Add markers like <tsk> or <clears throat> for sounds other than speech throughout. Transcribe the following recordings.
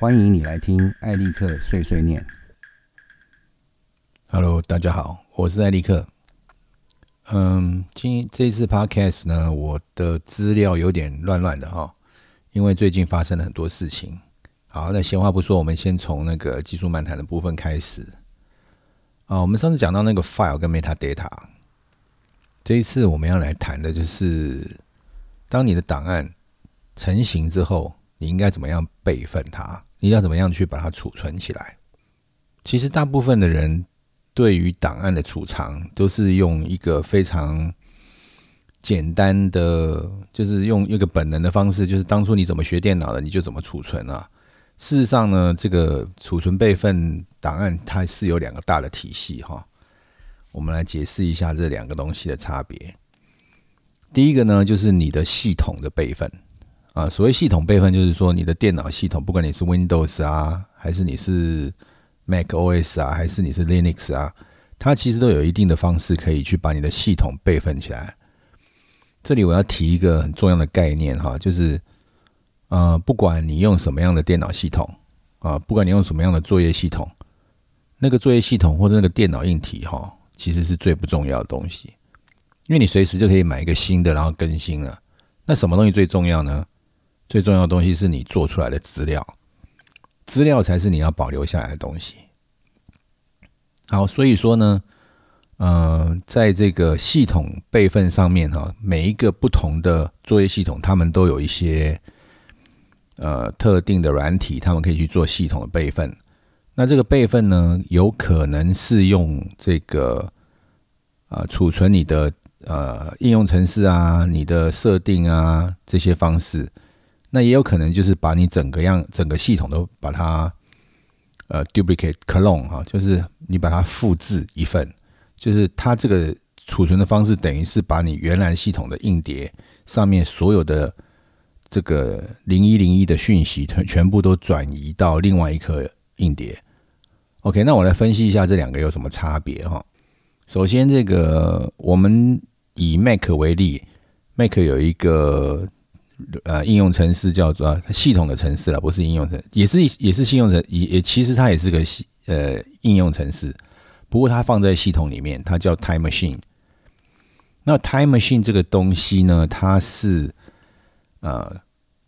欢迎你来听艾利克碎碎念。Hello，大家好，我是艾利克。嗯，今这一次 Podcast 呢，我的资料有点乱乱的哈，因为最近发生了很多事情。好，那闲话不说，我们先从那个技术漫谈的部分开始。啊，我们上次讲到那个 file 跟 metadata，这一次我们要来谈的就是，当你的档案成型之后，你应该怎么样备份它？你要怎么样去把它储存起来？其实大部分的人对于档案的储藏都是用一个非常简单的，就是用一个本能的方式，就是当初你怎么学电脑的，你就怎么储存啊。事实上呢，这个储存备份档案它是有两个大的体系哈。我们来解释一下这两个东西的差别。第一个呢，就是你的系统的备份啊。所谓系统备份，就是说你的电脑系统，不管你是 Windows 啊，还是你是 Mac OS 啊，还是你是 Linux 啊，它其实都有一定的方式可以去把你的系统备份起来。这里我要提一个很重要的概念哈，就是呃，不管你用什么样的电脑系统啊，不管你用什么样的作业系统，那个作业系统或者那个电脑硬体哈，其实是最不重要的东西，因为你随时就可以买一个新的，然后更新了。那什么东西最重要呢？最重要的东西是你做出来的资料。资料才是你要保留下来的东西。好，所以说呢，呃，在这个系统备份上面哈，每一个不同的作业系统，他们都有一些呃特定的软体，他们可以去做系统的备份。那这个备份呢，有可能是用这个呃储存你的呃应用程式啊、你的设定啊这些方式。那也有可能就是把你整个样整个系统都把它呃 duplicate clone 哈，就是你把它复制一份，就是它这个储存的方式等于是把你原来系统的硬碟上面所有的这个零一零一的讯息全全部都转移到另外一颗硬碟。OK，那我来分析一下这两个有什么差别哈。首先，这个我们以 Mac 为例，Mac 有一个。呃，应用程式叫做系统的程式了，不是应用程，也是也是信用程，也也其实它也是个系呃应用程式，不过它放在系统里面，它叫 Time Machine。那 Time Machine 这个东西呢，它是呃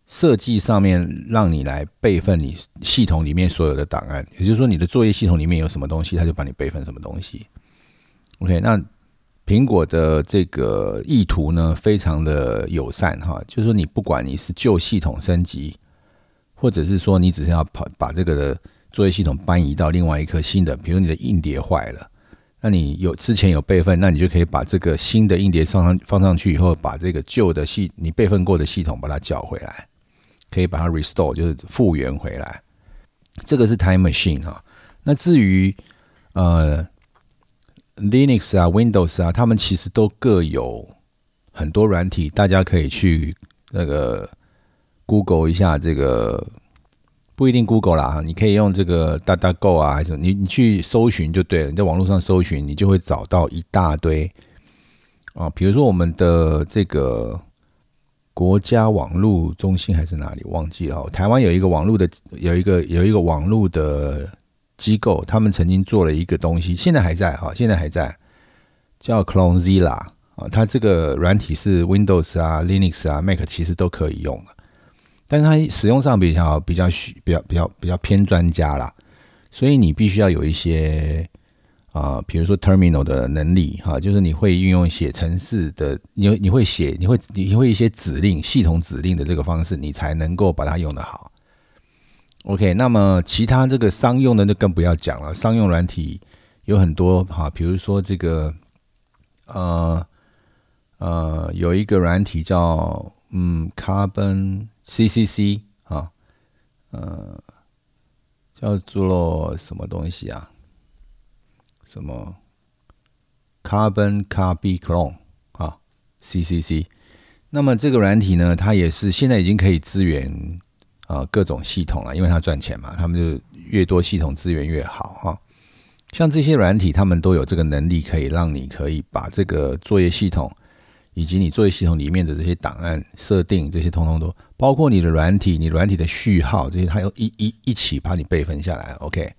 设计上面让你来备份你系统里面所有的档案，也就是说你的作业系统里面有什么东西，它就帮你备份什么东西。OK，那。苹果的这个意图呢，非常的友善哈，就是说你不管你是旧系统升级，或者是说你只是要把把这个作业系统搬移到另外一颗新的，比如你的硬碟坏了，那你有之前有备份，那你就可以把这个新的硬碟放上放上去以后，把这个旧的系你备份过的系统把它叫回来，可以把它 restore 就是复原回来，这个是 Time Machine 哈。那至于呃。Linux 啊，Windows 啊，他们其实都各有很多软体，大家可以去那个 Google 一下。这个不一定 Google 啦，你可以用这个 DataGo 啊，还是你你去搜寻就对了。你在网络上搜寻，你就会找到一大堆啊。比如说我们的这个国家网络中心还是哪里忘记了？台湾有一个网络的，有一个有一个网络的。机构他们曾经做了一个东西，现在还在哈，现在还在叫 CloneZilla 啊，它这个软体是 Windows 啊、Linux 啊、Mac 其实都可以用的，但是它使用上比较比较需比较比较比较偏专家啦，所以你必须要有一些啊，比如说 Terminal 的能力哈，就是你会运用写程式的，你你会写，你会你会一些指令、系统指令的这个方式，你才能够把它用得好。OK，那么其他这个商用的就更不要讲了。商用软体有很多哈，比如说这个呃呃，有一个软体叫嗯 Carbon CCC 啊，呃叫做什么东西啊？什么 Carbon Copy Clone 啊 CCC。那么这个软体呢，它也是现在已经可以支援。呃，各种系统啊，因为它赚钱嘛，他们就越多系统资源越好哈。像这些软体，他们都有这个能力，可以让你可以把这个作业系统以及你作业系统里面的这些档案设定，这些通通都包括你的软体、你软体的序号这些，它要一一一起把你备份下来。OK，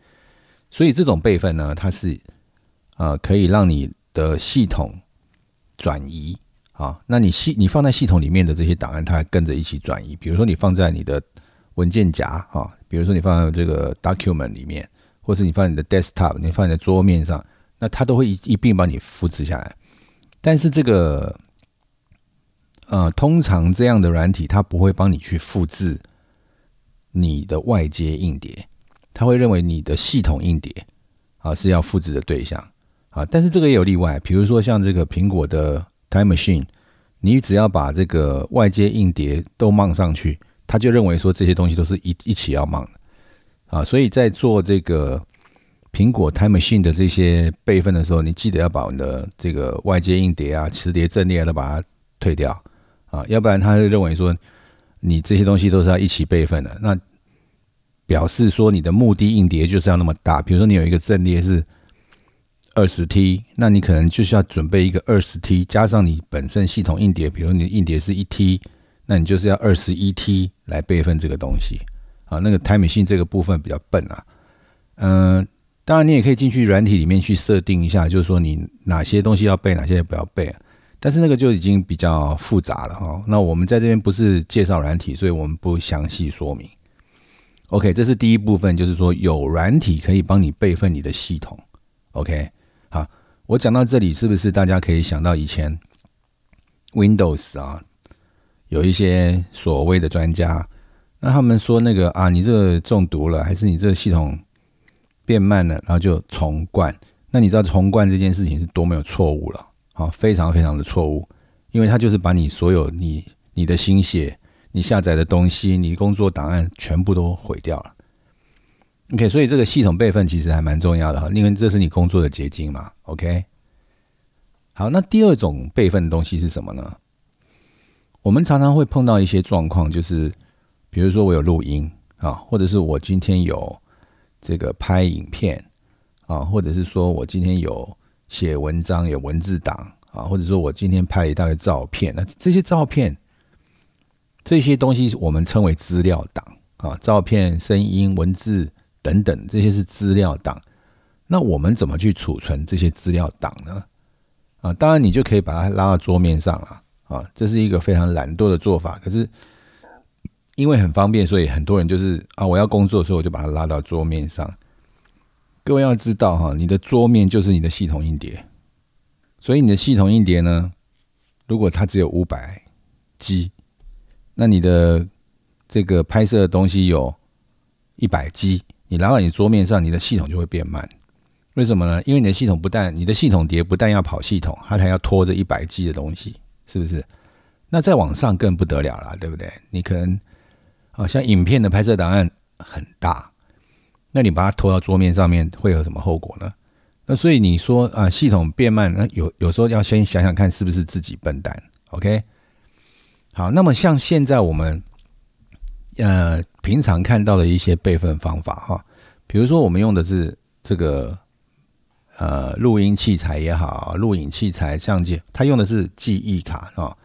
所以这种备份呢，它是呃可以让你的系统转移啊。那你系你放在系统里面的这些档案，它跟着一起转移。比如说你放在你的文件夹啊，比如说你放在这个 document 里面，或是你放在你的 desktop，你放在桌面上，那它都会一一并帮你复制下来。但是这个呃，通常这样的软体，它不会帮你去复制你的外接硬碟，它会认为你的系统硬碟啊是要复制的对象啊。但是这个也有例外，比如说像这个苹果的 Time Machine，你只要把这个外接硬碟都 mang 上去，他就认为说这些东西都是一一起要忙的啊。所以在做这个苹果 Time Machine 的这些备份的时候，你记得要把你的这个外接硬碟啊、磁碟阵列都把它退掉。啊，要不然他就认为说你这些东西都是要一起备份的，那表示说你的目的硬碟就是要那么大。比如说你有一个阵列是二十 T，那你可能就是要准备一个二十 T，加上你本身系统硬碟，比如你的硬碟是一 T，那你就是要二十一 T 来备份这个东西。啊，那个 Time Machine 这个部分比较笨啊。嗯，当然你也可以进去软体里面去设定一下，就是说你哪些东西要备，哪些不要备。但是那个就已经比较复杂了哈。那我们在这边不是介绍软体，所以我们不详细说明。OK，这是第一部分，就是说有软体可以帮你备份你的系统。OK，好，我讲到这里，是不是大家可以想到以前 Windows 啊，有一些所谓的专家，那他们说那个啊，你这个中毒了，还是你这个系统变慢了，然后就重灌。那你知道重灌这件事情是多么有错误了？好，非常非常的错误，因为它就是把你所有你你的心血、你下载的东西、你工作档案全部都毁掉了。OK，所以这个系统备份其实还蛮重要的哈，因为这是你工作的结晶嘛。OK，好，那第二种备份的东西是什么呢？我们常常会碰到一些状况，就是比如说我有录音啊，或者是我今天有这个拍影片啊，或者是说我今天有。写文章有文字档啊，或者说我今天拍一大堆照片，那这些照片这些东西我们称为资料档啊，照片、声音、文字等等，这些是资料档。那我们怎么去储存这些资料档呢？啊，当然你就可以把它拉到桌面上了啊，这是一个非常懒惰的做法。可是因为很方便，所以很多人就是啊，我要工作的时候我就把它拉到桌面上。各位要知道哈，你的桌面就是你的系统硬碟，所以你的系统硬碟呢，如果它只有五百 G，那你的这个拍摄的东西有一百 G，你拿到你桌面上，你的系统就会变慢。为什么呢？因为你的系统不但你的系统碟不但要跑系统，它还要拖着一百 G 的东西，是不是？那再往上更不得了了，对不对？你可能啊，像影片的拍摄档案很大。那你把它拖到桌面上面会有什么后果呢？那所以你说啊，系统变慢，那有有时候要先想想看是不是自己笨蛋。OK，好，那么像现在我们呃平常看到的一些备份方法哈，比如说我们用的是这个呃录音器材也好，录影器材、相机，它用的是记忆卡啊。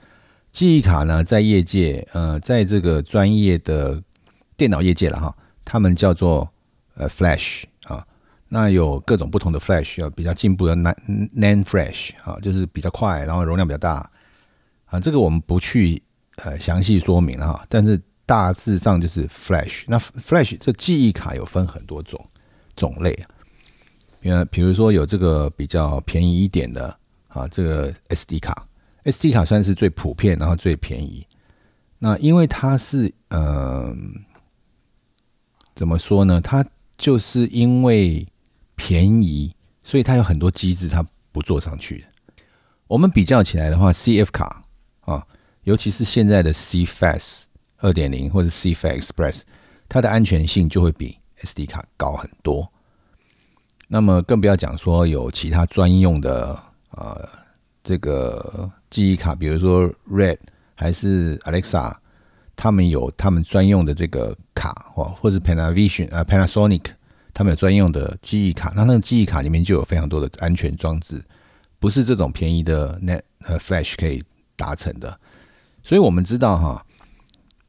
记忆卡呢，在业界呃，在这个专业的电脑业界了哈，他们叫做。呃，Flash 啊，那有各种不同的 Flash，有比较进步的 Nan Nan Flash 啊，就是比较快，然后容量比较大啊。这个我们不去呃详细说明了哈，但是大致上就是 Flash。那 Flash 这记忆卡有分很多种种类，比如比如说有这个比较便宜一点的啊，这个 SD 卡，SD 卡算是最普遍，然后最便宜。那因为它是嗯，怎么说呢？它就是因为便宜，所以它有很多机制它不做上去。我们比较起来的话，CF 卡啊，尤其是现在的 CFS 二点零或者 CFAT Express，它的安全性就会比 SD 卡高很多。那么更不要讲说有其他专用的呃这个记忆卡，比如说 Red 还是 Alexa。他们有他们专用的这个卡，或或者 Panavision 啊 Panasonic，他们有专用的记忆卡。那那个记忆卡里面就有非常多的安全装置，不是这种便宜的 Net 呃 Flash 可以达成的。所以我们知道哈，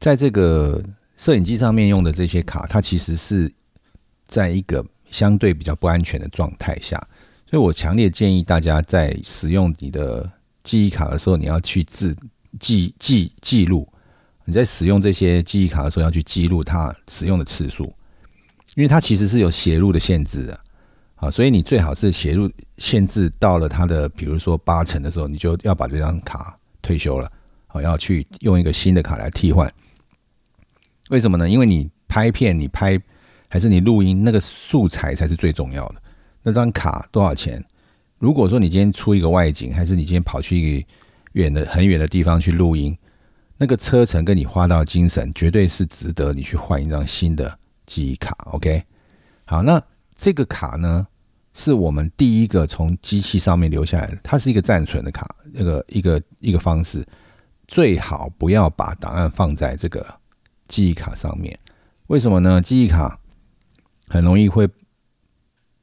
在这个摄影机上面用的这些卡，它其实是在一个相对比较不安全的状态下。所以我强烈建议大家在使用你的记忆卡的时候，你要去自记记记录。你在使用这些记忆卡的时候，要去记录它使用的次数，因为它其实是有写入的限制的啊，所以你最好是写入限制到了它的，比如说八成的时候，你就要把这张卡退休了，好，要去用一个新的卡来替换。为什么呢？因为你拍片，你拍还是你录音，那个素材才是最重要的。那张卡多少钱？如果说你今天出一个外景，还是你今天跑去一个远的很远的地方去录音？那个车程跟你花到精神，绝对是值得你去换一张新的记忆卡。OK，好，那这个卡呢，是我们第一个从机器上面留下来的，它是一个暂存的卡，那个一个一个方式，最好不要把档案放在这个记忆卡上面。为什么呢？记忆卡很容易会，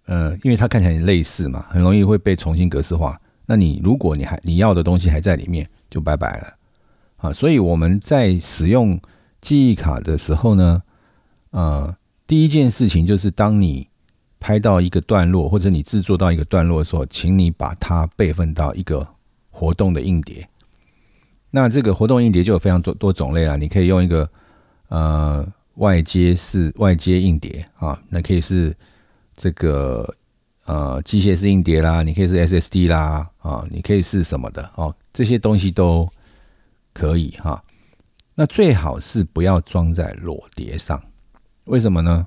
呃，因为它看起来类似嘛，很容易会被重新格式化。那你如果你还你要的东西还在里面，就拜拜了。啊，所以我们在使用记忆卡的时候呢，呃，第一件事情就是，当你拍到一个段落，或者你制作到一个段落的时候，请你把它备份到一个活动的硬碟。那这个活动硬碟就有非常多多种类了，你可以用一个呃外接式外接硬碟啊，那可以是这个呃机械式硬碟啦，你可以是 SSD 啦啊，你可以是什么的哦，这些东西都。可以哈，那最好是不要装在裸碟上，为什么呢？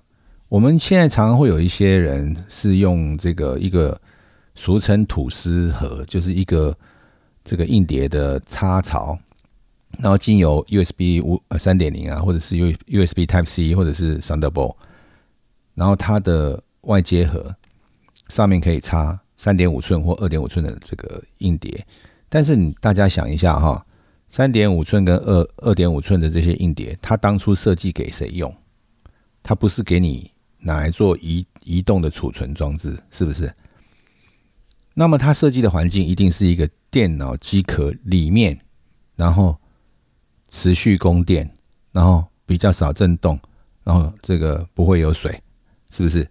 我们现在常常会有一些人是用这个一个俗称吐司盒，就是一个这个硬碟的插槽，然后经由 USB 五呃三点零啊，或者是 U USB Type C 或者是 Thunderbolt，然后它的外接盒上面可以插三点五寸或二点五寸的这个硬碟，但是你大家想一下哈。三点五寸跟二二点五寸的这些硬碟，它当初设计给谁用？它不是给你拿来做移移动的储存装置，是不是？那么它设计的环境一定是一个电脑机壳里面，然后持续供电，然后比较少震动，然后这个不会有水，是不是？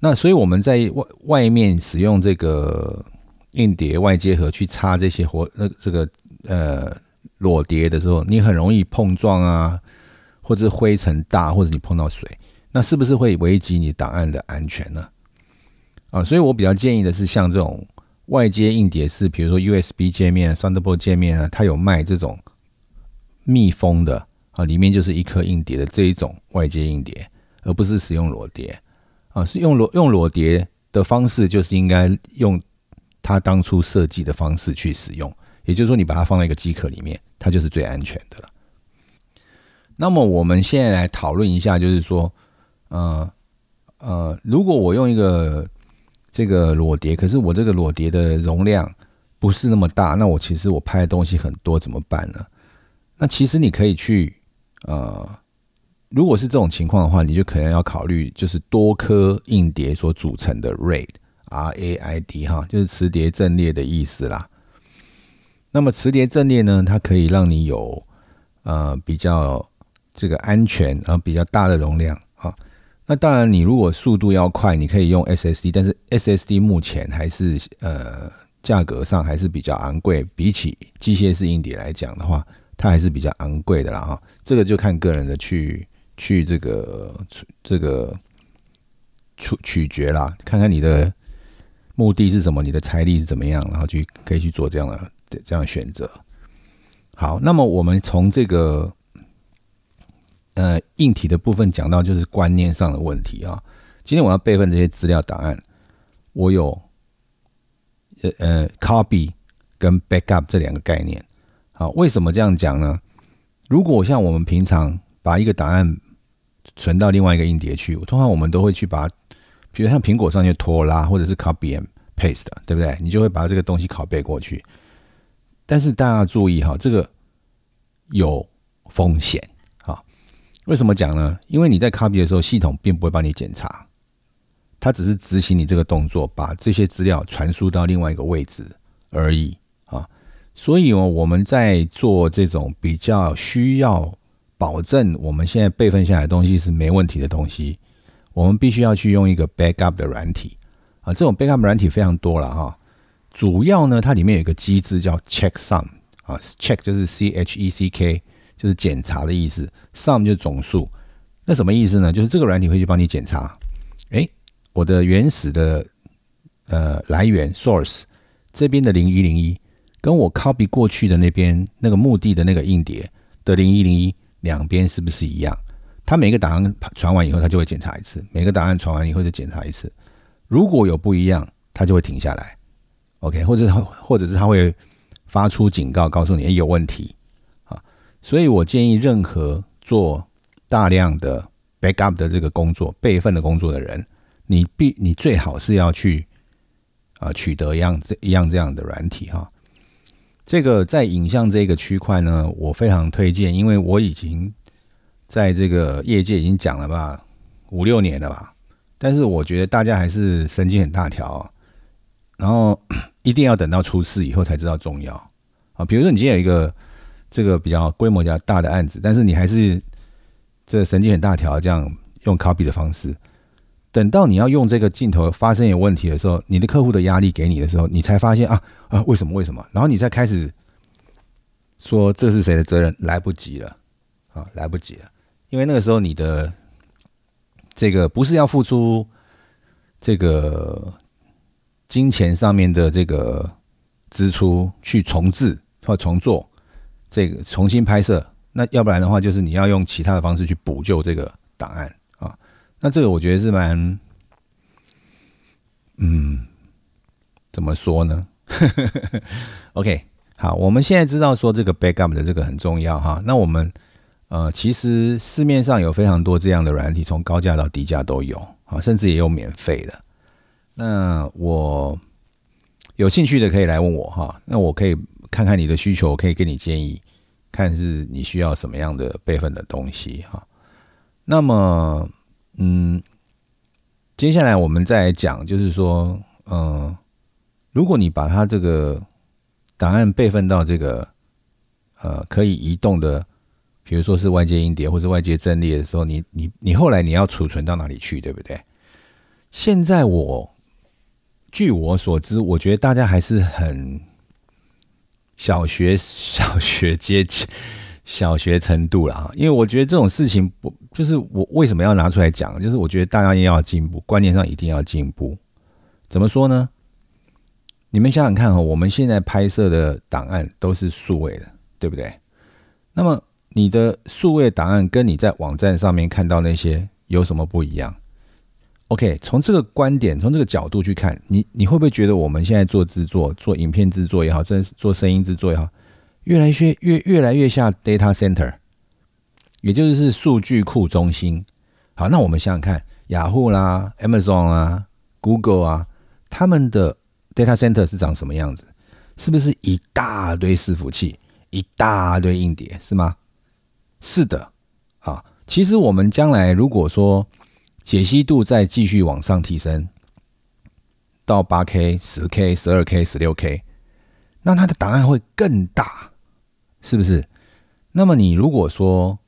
那所以我们在外外面使用这个硬碟外接盒去插这些活那这个呃。裸碟的时候，你很容易碰撞啊，或者灰尘大，或者你碰到水，那是不是会危及你档案的安全呢？啊，所以我比较建议的是，像这种外接硬碟是，比如说 USB 界面、Thunderbolt 界面啊，它有卖这种密封的啊，里面就是一颗硬碟的这一种外接硬碟，而不是使用裸碟啊，是用裸用裸碟的方式，就是应该用它当初设计的方式去使用。也就是说，你把它放在一个机壳里面，它就是最安全的了。那么，我们现在来讨论一下，就是说，呃呃，如果我用一个这个裸碟，可是我这个裸碟的容量不是那么大，那我其实我拍的东西很多，怎么办呢？那其实你可以去，呃，如果是这种情况的话，你就可能要考虑，就是多颗硬碟所组成的 RAID，R A I D 哈，就是磁碟阵列的意思啦。那么磁碟阵列呢？它可以让你有呃比较这个安全啊比较大的容量啊。那当然，你如果速度要快，你可以用 SSD，但是 SSD 目前还是呃价格上还是比较昂贵，比起机械式硬碟来讲的话，它还是比较昂贵的啦哈。这个就看个人的去去这个这个取取决啦，看看你的目的是什么，你的财力是怎么样，然后去可以去做这样的。这样选择，好，那么我们从这个呃硬体的部分讲到，就是观念上的问题啊。今天我要备份这些资料档案，我有呃呃 copy 跟 backup 这两个概念。好，为什么这样讲呢？如果像我们平常把一个档案存到另外一个硬碟去，通常我们都会去把，比如像苹果上就拖拉或者是 copy and paste，对不对？你就会把这个东西拷贝过去。但是大家注意哈，这个有风险哈。为什么讲呢？因为你在 copy 的时候，系统并不会帮你检查，它只是执行你这个动作，把这些资料传输到另外一个位置而已。所以哦，我们在做这种比较需要保证我们现在备份下来的东西是没问题的东西，我们必须要去用一个 backup 的软体啊。这种 backup 软体非常多了哈。主要呢，它里面有一个机制叫 check sum 啊，check 就是 c h e c k，就是检查的意思，sum 就是总数。那什么意思呢？就是这个软体会去帮你检查，哎，我的原始的呃来源 source 这边的零一零一。跟我 copy 过去的那边那个目的的那个硬碟的零一零一两边是不是一样？它每个档案传完以后，它就会检查一次；每个档案传完以后就检查一次。如果有不一样，它就会停下来。OK，或者或者是它会发出警告，告诉你有问题啊。所以我建议任何做大量的 backup 的这个工作、备份的工作的人，你必你最好是要去啊取得一样这一样这样的软体哈。这个在影像这个区块呢，我非常推荐，因为我已经在这个业界已经讲了吧五六年了吧，但是我觉得大家还是神经很大条，然后 <clears throat> 一定要等到出事以后才知道重要啊。比如说你今天有一个这个比较规模比较大的案子，但是你还是这神经很大条，这样用 copy 的方式。等到你要用这个镜头发生有问题的时候，你的客户的压力给你的时候，你才发现啊啊为什么为什么？然后你再开始说这是谁的责任？来不及了啊，来不及了，因为那个时候你的这个不是要付出这个金钱上面的这个支出去重置或重做这个重新拍摄，那要不然的话就是你要用其他的方式去补救这个档案。那这个我觉得是蛮，嗯，怎么说呢？<laughs> OK，好，我们现在知道说这个 backup 的这个很重要哈。那我们呃，其实市面上有非常多这样的软体，从高价到低价都有啊，甚至也有免费的。那我有兴趣的可以来问我哈，那我可以看看你的需求，可以给你建议，看是你需要什么样的备份的东西哈。那么。嗯，接下来我们再来讲，就是说，嗯，如果你把它这个档案备份到这个呃可以移动的，比如说是外接音碟或者外接阵列的时候，你你你后来你要储存到哪里去，对不对？现在我据我所知，我觉得大家还是很小学小学阶级。小学程度了，因为我觉得这种事情不就是我为什么要拿出来讲？就是我觉得大家要进步，观念上一定要进步。怎么说呢？你们想想看哈，我们现在拍摄的档案都是数位的，对不对？那么你的数位档案跟你在网站上面看到那些有什么不一样？OK，从这个观点，从这个角度去看，你你会不会觉得我们现在做制作、做影片制作也好，甚至做声音制作也好？越来越越越来越像 data center，也就是数据库中心。好，那我们想想看，雅虎啦、Amazon 啊、Google 啊，他们的 data center 是长什么样子？是不是一大堆伺服器，一大堆硬碟，是吗？是的。啊，其实我们将来如果说解析度再继续往上提升，到八 K、十 K、十二 K、十六 K，那它的档案会更大。是不是？那么你如果说，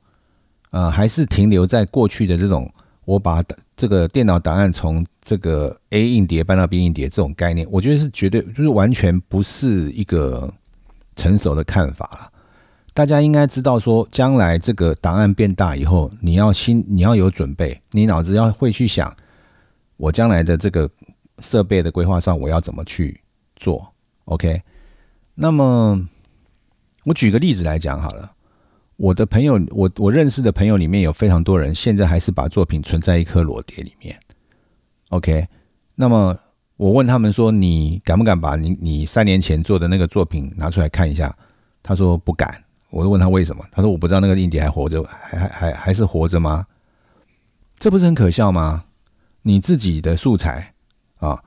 呃，还是停留在过去的这种，我把这个电脑档案从这个 A 硬碟搬到 B 硬碟这种概念，我觉得是绝对就是完全不是一个成熟的看法了。大家应该知道说，将来这个档案变大以后，你要心你要有准备，你脑子要会去想，我将来的这个设备的规划上，我要怎么去做？OK，那么。我举个例子来讲好了，我的朋友，我我认识的朋友里面有非常多人，现在还是把作品存在一颗裸碟里面。OK，那么我问他们说：“你敢不敢把你你三年前做的那个作品拿出来看一下？”他说：“不敢。”我就问他为什么？他说：“我不知道那个印碟还活着，还还还还是活着吗？这不是很可笑吗？你自己的素材啊，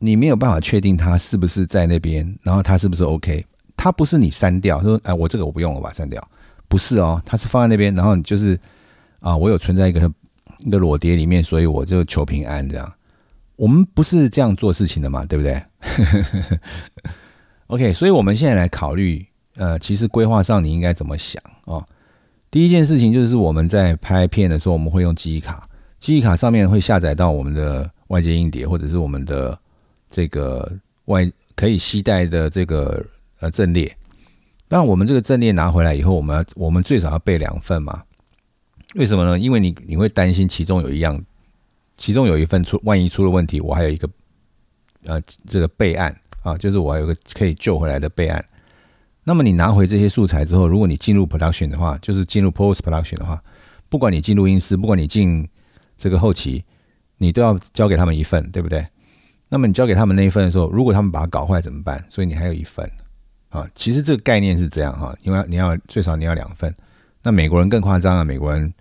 你没有办法确定它是不是在那边，然后它是不是 OK？” 它不是你删掉，说哎，我这个我不用了，把删掉。不是哦，它是放在那边，然后你就是啊，我有存在一个一个裸碟里面，所以我就求平安这样。我们不是这样做事情的嘛，对不对？<laughs> OK，所以我们现在来考虑，呃，其实规划上你应该怎么想哦？第一件事情就是我们在拍片的时候，我们会用记忆卡，记忆卡上面会下载到我们的外接硬碟，或者是我们的这个外可以携带的这个呃阵列。那我们这个阵列拿回来以后，我们要我们最少要备两份嘛？为什么呢？因为你你会担心其中有一样，其中有一份出万一出了问题，我还有一个呃这个备案。啊，就是我还有个可以救回来的备案。那么你拿回这些素材之后，如果你进入 production 的话，就是进入 post production 的话，不管你进录音室，不管你进这个后期，你都要交给他们一份，对不对？那么你交给他们那一份的时候，如果他们把它搞坏怎么办？所以你还有一份啊。其实这个概念是这样哈，因为你要最少你要两份。那美国人更夸张啊，美国人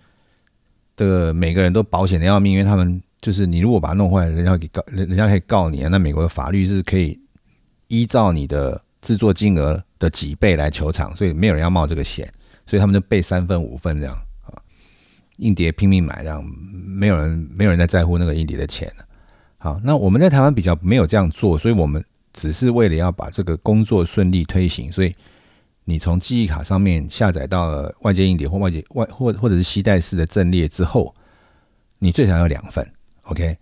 的每个人都保险的要命，因为他们就是你如果把它弄坏，人家给告，人人家可以告你啊。那美国的法律是可以。依照你的制作金额的几倍来求偿，所以没有人要冒这个险，所以他们就备三份五份这样啊，硬碟拼命买这样，没有人没有人在在乎那个硬碟的钱好，那我们在台湾比较没有这样做，所以我们只是为了要把这个工作顺利推行，所以你从记忆卡上面下载到了外接硬碟或外接外或或者是携带式的阵列之后，你最少要两份，OK？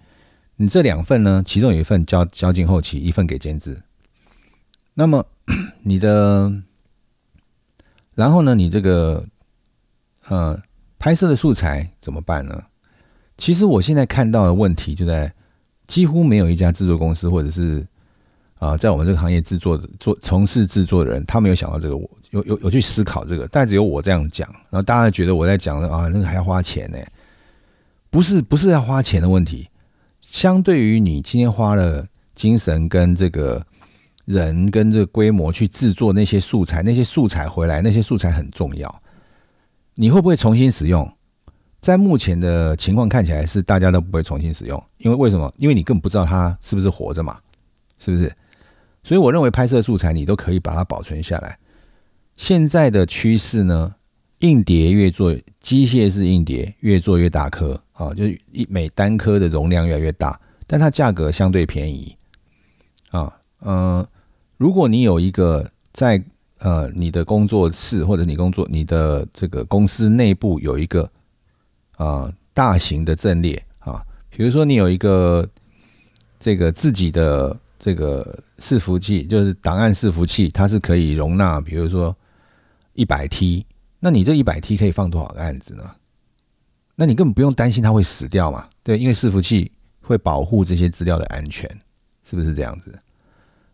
你这两份呢，其中有一份交交进后期，一份给监制。那么 <clears throat> 你的，然后呢？你这个呃拍摄的素材怎么办呢？其实我现在看到的问题就在几乎没有一家制作公司或者是啊，在我们这个行业制作的做从事制作的人，他没有想到这个，我有有有去思考这个，但只有我这样讲，然后大家觉得我在讲啊，那个还要花钱呢？不是不是要花钱的问题，相对于你今天花了精神跟这个。人跟这个规模去制作那些素材，那些素材回来，那些素材很重要。你会不会重新使用？在目前的情况看起来是大家都不会重新使用，因为为什么？因为你根本不知道它是不是活着嘛，是不是？所以我认为拍摄素材你都可以把它保存下来。现在的趋势呢，硬碟越做机械式硬碟越做越大颗啊，就一每单颗的容量越来越大，但它价格相对便宜啊，嗯。如果你有一个在呃你的工作室或者你工作你的这个公司内部有一个啊大型的阵列啊，比如说你有一个这个自己的这个伺服器，就是档案伺服器，它是可以容纳比如说一百 T，那你这一百 T 可以放多少个案子呢？那你根本不用担心它会死掉嘛？对，因为伺服器会保护这些资料的安全，是不是这样子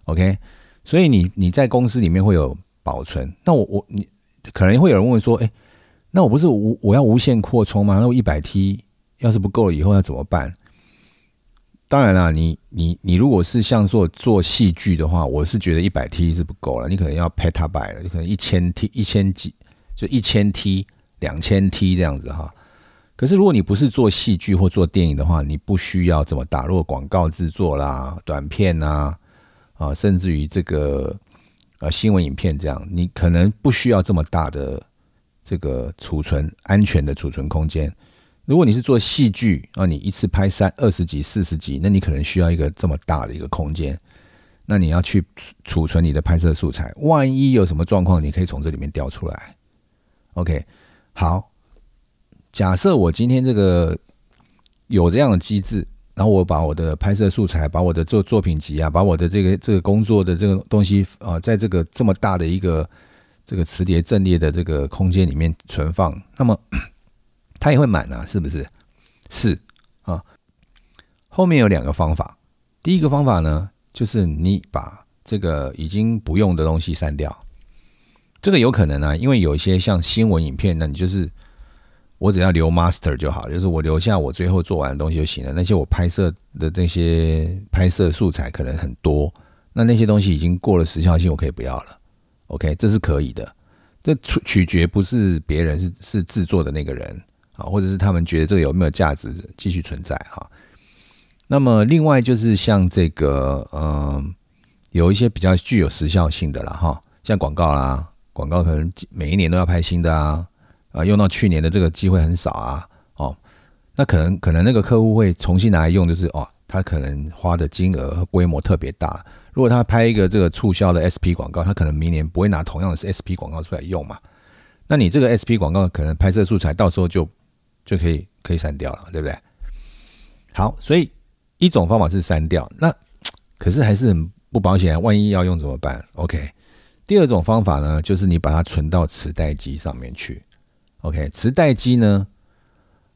？OK。所以你你在公司里面会有保存，那我我你可能会有人问说，哎，那我不是无我要无限扩充吗？那我一百 T 要是不够了以后要怎么办？当然啦，你你你如果是像做做戏剧的话，我是觉得一百 T 是不够了，你可能要 petabyte 了，你可能一千 T 一千几就一千 T 两千 T 这样子哈。可是如果你不是做戏剧或做电影的话，你不需要这么大，如果广告制作啦、短片啊。啊，甚至于这个呃新闻影片这样，你可能不需要这么大的这个储存安全的储存空间。如果你是做戏剧啊，你一次拍三二十集、四十集，那你可能需要一个这么大的一个空间。那你要去储存你的拍摄素材，万一有什么状况，你可以从这里面调出来。OK，好，假设我今天这个有这样的机制。然后我把我的拍摄素材，把我的作作品集啊，把我的这个这个工作的这个东西啊，在这个这么大的一个这个磁碟阵列的这个空间里面存放，那么它也会满啊，是不是？是啊。后面有两个方法，第一个方法呢，就是你把这个已经不用的东西删掉，这个有可能啊，因为有一些像新闻影片，那你就是。我只要留 master 就好，就是我留下我最后做完的东西就行了。那些我拍摄的这些拍摄素材可能很多，那那些东西已经过了时效性，我可以不要了。OK，这是可以的。这取取决不是别人，是是制作的那个人啊，或者是他们觉得这个有没有价值继续存在哈。那么另外就是像这个，嗯，有一些比较具有时效性的啦哈，像广告啦，广告可能每一年都要拍新的啊。啊，用到去年的这个机会很少啊，哦，那可能可能那个客户会重新拿来用，就是哦，他可能花的金额和规模特别大。如果他拍一个这个促销的 SP 广告，他可能明年不会拿同样的 SP 广告出来用嘛？那你这个 SP 广告可能拍摄素材到时候就就可以可以删掉了，对不对？好，所以一种方法是删掉，那 <tsk> 可是还是很不保险，万一要用怎么办？OK，第二种方法呢，就是你把它存到磁带机上面去。OK，磁带机呢，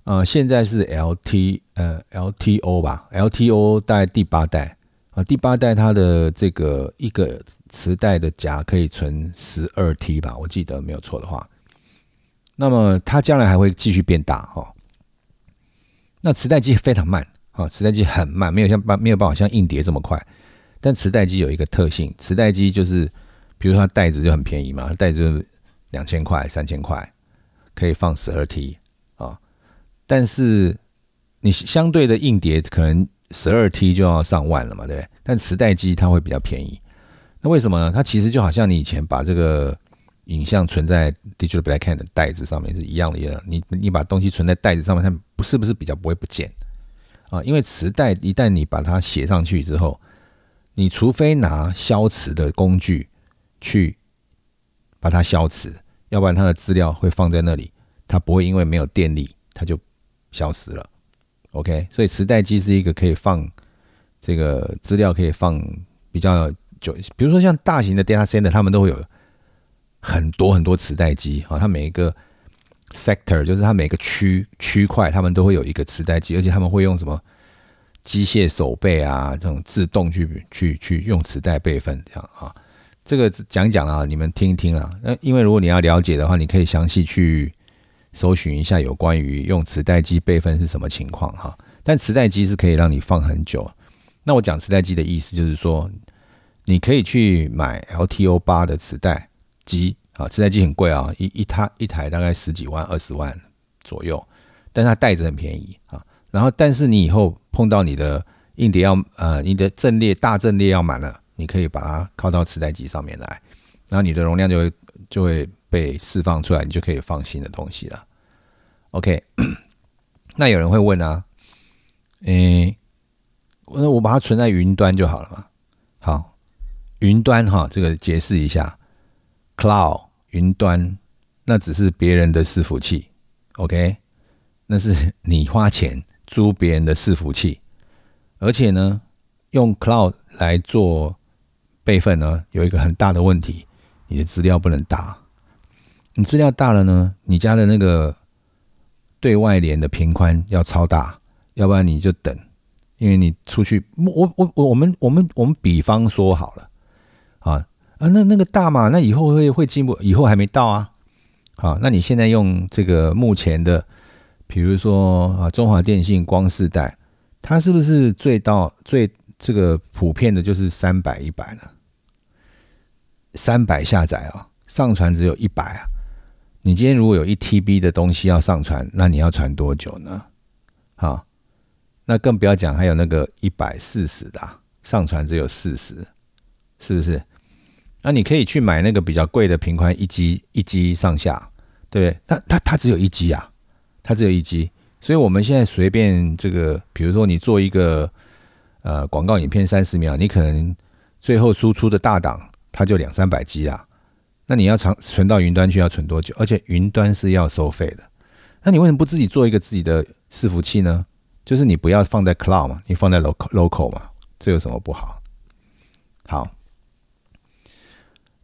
呃，现在是 LT 呃 LTO 吧，LTO 大概第八代啊，第八代它的这个一个磁带的夹可以存十二 T 吧，我记得没有错的话。那么它将来还会继续变大哈。那磁带机非常慢啊，磁带机很慢，没有像办没有办法像硬碟这么快。但磁带机有一个特性，磁带机就是，比如说它袋子就很便宜嘛，袋子两千块、三千块。可以放十二 T 啊，但是你相对的硬碟可能十二 T 就要上万了嘛，对不对？但磁带机它会比较便宜，那为什么呢？它其实就好像你以前把这个影像存在 Digital Blackcan 的袋子上面是一样的，一样。你你把东西存在袋子上面，它不是不是比较不会不见啊？因为磁带一旦你把它写上去之后，你除非拿消磁的工具去把它消磁。要不然它的资料会放在那里，它不会因为没有电力它就消失了。OK，所以磁带机是一个可以放这个资料可以放比较久，比如说像大型的 data center，他们都会有很多很多磁带机啊，它每一个 sector 就是它每个区区块，他们都会有一个磁带机，而且他们会用什么机械手背啊这种自动去去去用磁带备份这样啊。这个讲讲啊，你们听一听啊。那因为如果你要了解的话，你可以详细去搜寻一下有关于用磁带机备份是什么情况哈。但磁带机是可以让你放很久。那我讲磁带机的意思就是说，你可以去买 LTO 八的磁带机啊，磁带机很贵啊，一一台一台大概十几万、二十万左右，但它袋子很便宜啊。然后，但是你以后碰到你的硬碟要呃，你的阵列大阵列要满了。你可以把它靠到磁带机上面来，然后你的容量就会就会被释放出来，你就可以放新的东西了。OK，<coughs> 那有人会问啊，诶，那我把它存在云端就好了嘛？好，云端哈，这个解释一下，Cloud 云端那只是别人的伺服器，OK，那是你花钱租别人的伺服器，而且呢，用 Cloud 来做。备份呢有一个很大的问题，你的资料不能大。你资料大了呢，你家的那个对外连的频宽要超大，要不然你就等，因为你出去，我我我我们我们我们比方说好了啊啊，那那个大嘛，那以后会会进步，以后还没到啊。好，那你现在用这个目前的，比如说啊，中华电信光四代，它是不是最到最？这个普遍的就是三百一百呢，三百下载啊，上传只有一百啊。你今天如果有一 TB 的东西要上传，那你要传多久呢？好，那更不要讲还有那个一百四十的，上传只有四十，是不是？那你可以去买那个比较贵的频宽一 G 一 G 上下，对不对？它它它只有一 G 啊，它只有一 G，所以我们现在随便这个，比如说你做一个。呃，广告影片三十秒，你可能最后输出的大档它就两三百 G 啊。那你要存存到云端去要存多久？而且云端是要收费的。那你为什么不自己做一个自己的伺服器呢？就是你不要放在 cloud 嘛，你放在 local local 嘛，这有什么不好？好，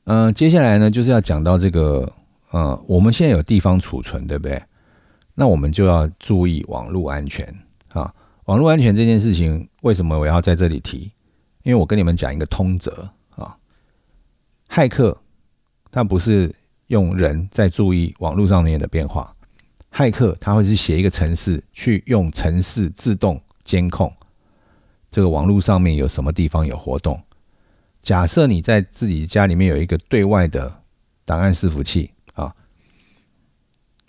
嗯，接下来呢就是要讲到这个，呃，我们现在有地方储存，对不对？那我们就要注意网络安全啊。网络安全这件事情，为什么我要在这里提？因为我跟你们讲一个通则啊，骇客他不是用人在注意网络上面的变化，骇客他会是写一个程式，去用程式自动监控这个网络上面有什么地方有活动。假设你在自己家里面有一个对外的档案伺服器啊。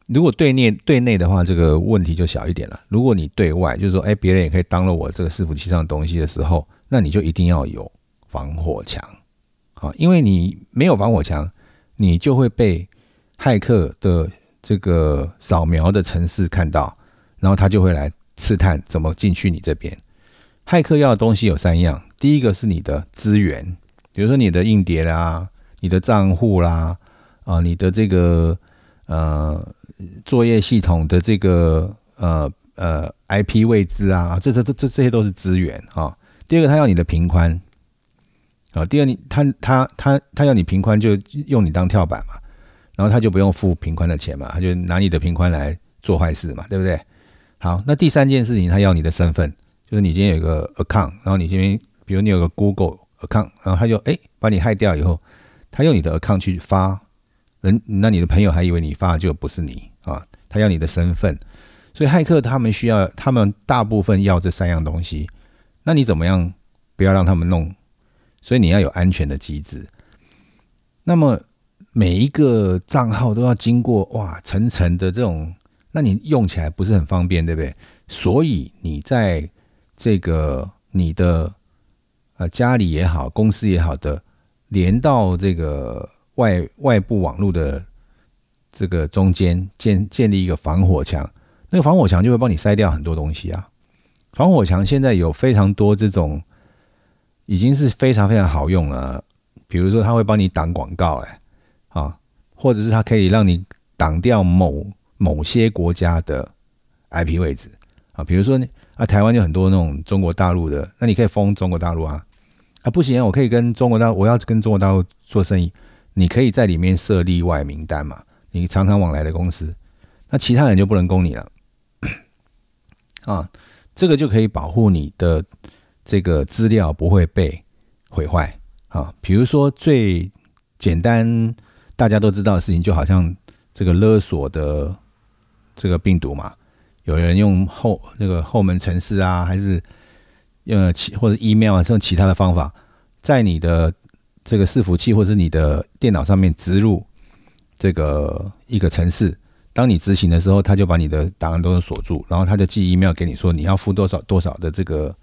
如果对内对内的话，这个问题就小一点了。如果你对外，就是说，哎，别人也可以当了我这个伺服器上的东西的时候，那你就一定要有防火墙，好，因为你没有防火墙，你就会被骇客的这个扫描的程式看到，然后他就会来刺探怎么进去你这边。骇客要的东西有三样，第一个是你的资源，比如说你的硬碟啦、你的账户啦、啊，你的这个呃作业系统的这个呃呃 IP 位置啊，这这这这这些都是资源啊。第二个，他要你的频宽啊。第二，你他他他他要你频宽，就用你当跳板嘛，然后他就不用付频宽的钱嘛，他就拿你的频宽来做坏事嘛，对不对？好，那第三件事情，他要你的身份。就是你今天有个 account，然后你这边，比如你有个 Google account，然后他就哎把你害掉以后，他用你的 account 去发人，那你的朋友还以为你发的就不是你啊，他要你的身份，所以骇客他们需要，他们大部分要这三样东西，那你怎么样不要让他们弄？所以你要有安全的机制。那么每一个账号都要经过哇层层的这种，那你用起来不是很方便，对不对？所以你在这个你的呃家里也好，公司也好的连到这个外外部网络的这个中间建建立一个防火墙，那个防火墙就会帮你筛掉很多东西啊。防火墙现在有非常多这种已经是非常非常好用了，比如说它会帮你挡广告，哎啊，或者是它可以让你挡掉某某些国家的 IP 位置啊，比如说。啊，台湾有很多那种中国大陆的，那你可以封中国大陆啊。啊，不行，我可以跟中国大陆，我要跟中国大陆做生意，你可以在里面设例外名单嘛。你常常往来的公司，那其他人就不能攻你了。啊，这个就可以保护你的这个资料不会被毁坏啊。比如说最简单大家都知道的事情，就好像这个勒索的这个病毒嘛。有人用后那个后门程式啊，还是用其或者 email 啊，这种其他的方法，在你的这个伺服器或者你的电脑上面植入这个一个程式，当你执行的时候，他就把你的档案都是锁住，然后他就寄 email 给你说你要付多少多少的这个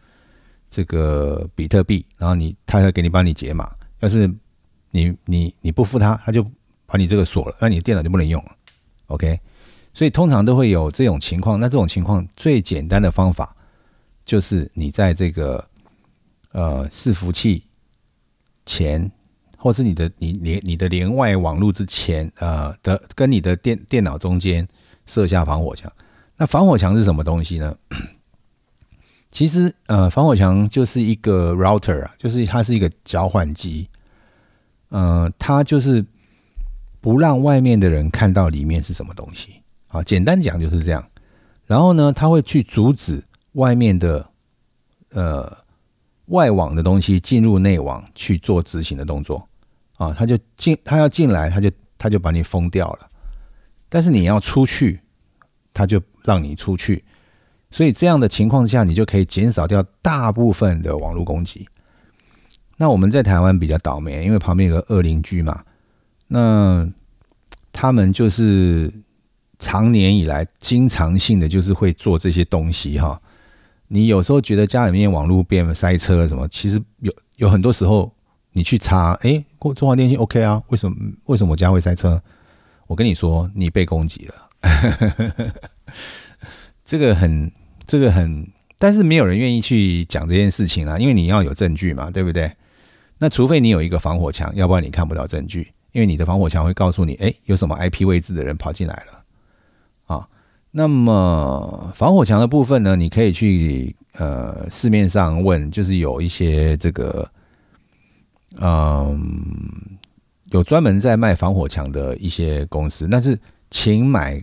这个比特币，然后你他会给你帮你解码。要是你你你不付他，他就把你这个锁了，那你的电脑就不能用了。OK。所以通常都会有这种情况。那这种情况最简单的方法，就是你在这个呃伺服器前，或是你的你连你的连外网络之前，呃的跟你的电电脑中间设下防火墙。那防火墙是什么东西呢？<clears throat> 其实呃防火墙就是一个 router 啊，就是它是一个交换机。呃，它就是不让外面的人看到里面是什么东西。好，简单讲就是这样。然后呢，它会去阻止外面的呃外网的东西进入内网去做执行的动作。啊，他就进，他要进来，他就他就把你封掉了。但是你要出去，他就让你出去。所以这样的情况下，你就可以减少掉大部分的网络攻击。那我们在台湾比较倒霉，因为旁边有个恶邻居嘛。那他们就是。长年以来，经常性的就是会做这些东西哈。你有时候觉得家里面网络变塞车什么，其实有有很多时候你去查，哎，中华电信 OK 啊？为什么为什么我家会塞车？我跟你说，你被攻击了。<laughs> 这个很这个很，但是没有人愿意去讲这件事情啊，因为你要有证据嘛，对不对？那除非你有一个防火墙，要不然你看不到证据，因为你的防火墙会告诉你，哎，有什么 IP 位置的人跑进来了。啊那么防火墙的部分呢？你可以去呃市面上问，就是有一些这个，嗯，有专门在卖防火墙的一些公司，但是请买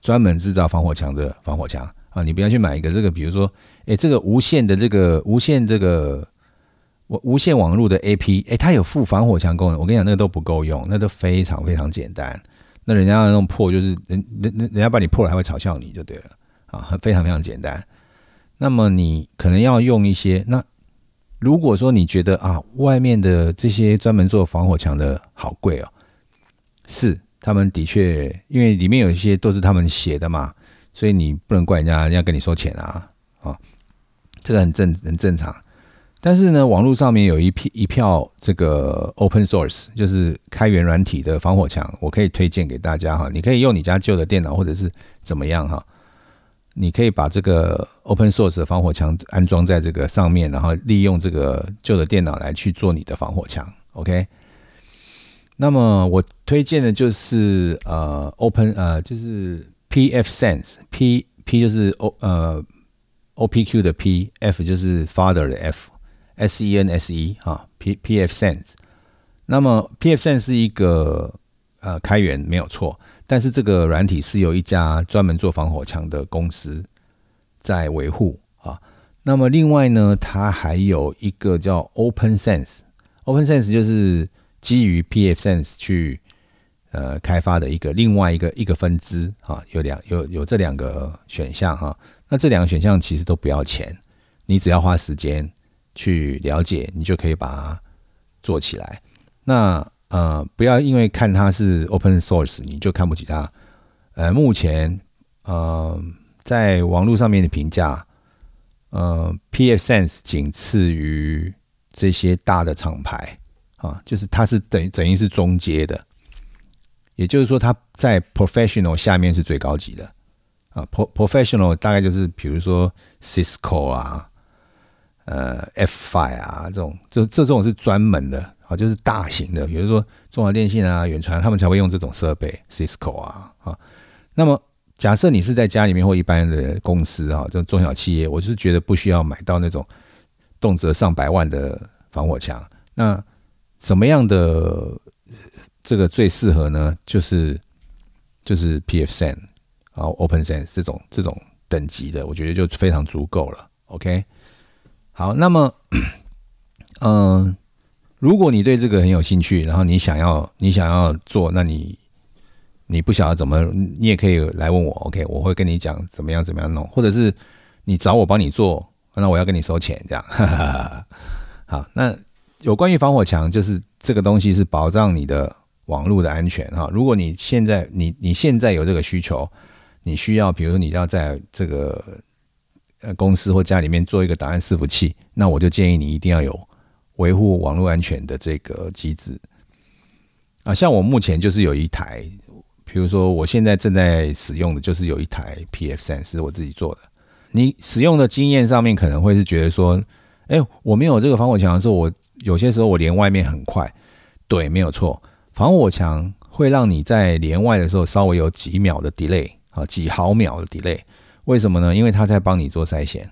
专门制造防火墙的防火墙啊！你不要去买一个这个，比如说，哎，这个无线的这个无线这个无无线网络的 AP，哎，它有附防火墙功能，我跟你讲，那个都不够用，那都非常非常简单。那人家那种破，就是人人人人家把你破了，还会嘲笑你就对了啊，非常非常简单。那么你可能要用一些，那如果说你觉得啊，外面的这些专门做防火墙的好贵哦，是他们的确，因为里面有一些都是他们写的嘛，所以你不能怪人家，人家跟你收钱啊啊，这个很正很正常。但是呢，网络上面有一批一票这个 open source，就是开源软体的防火墙，我可以推荐给大家哈。你可以用你家旧的电脑或者是怎么样哈。你可以把这个 open source 的防火墙安装在这个上面，然后利用这个旧的电脑来去做你的防火墙。OK，那么我推荐的就是呃 open 呃就是 PF Sense，P P 就是 O 呃 OPQ 的 P，F 就是 Father 的 F S E N S E 哈 P PF Sense。那么 PF Sense 是一个呃开源没有错。但是这个软体是由一家专门做防火墙的公司在维护啊。那么另外呢，它还有一个叫 Open Sense，Open Sense 就是基于 PF Sense 去呃开发的一个另外一个一个分支啊。有两有有这两个选项哈。那这两个选项其实都不要钱，你只要花时间去了解，你就可以把它做起来。那呃，不要因为看它是 open source，你就看不起它。呃，目前呃，在网络上面的评价，呃，PF Sense 仅次于这些大的厂牌啊，就是它是等于等于是中阶的，也就是说，它在 professional 下面是最高级的啊。pro professional 大概就是比如说 Cisco 啊，呃，F5 啊这种，这这种是专门的。啊，就是大型的，比如说中华电信啊、远传，他们才会用这种设备，Cisco 啊，啊。那么假设你是在家里面或一般的公司啊，这种中小企业，我是觉得不需要买到那种动辄上百万的防火墙。那什么样的这个最适合呢？就是就是 PFSen 啊，OpenSense 这种这种等级的，我觉得就非常足够了。OK，好，那么嗯。<clears throat> 如果你对这个很有兴趣，然后你想要你想要做，那你你不晓得怎么，你也可以来问我，OK，我会跟你讲怎么样怎么样弄，或者是你找我帮你做，那我要跟你收钱，这样。<laughs> 好，那有关于防火墙，就是这个东西是保障你的网络的安全哈。如果你现在你你现在有这个需求，你需要比如说你要在这个呃公司或家里面做一个档案伺服器，那我就建议你一定要有。维护网络安全的这个机制啊，像我目前就是有一台，比如说我现在正在使用的就是有一台 PF 三是我自己做的。你使用的经验上面可能会是觉得说，哎，我没有这个防火墙的时候，我有些时候我连外面很快，对，没有错，防火墙会让你在连外的时候稍微有几秒的 delay 啊，几毫秒的 delay，为什么呢？因为他在帮你做筛选。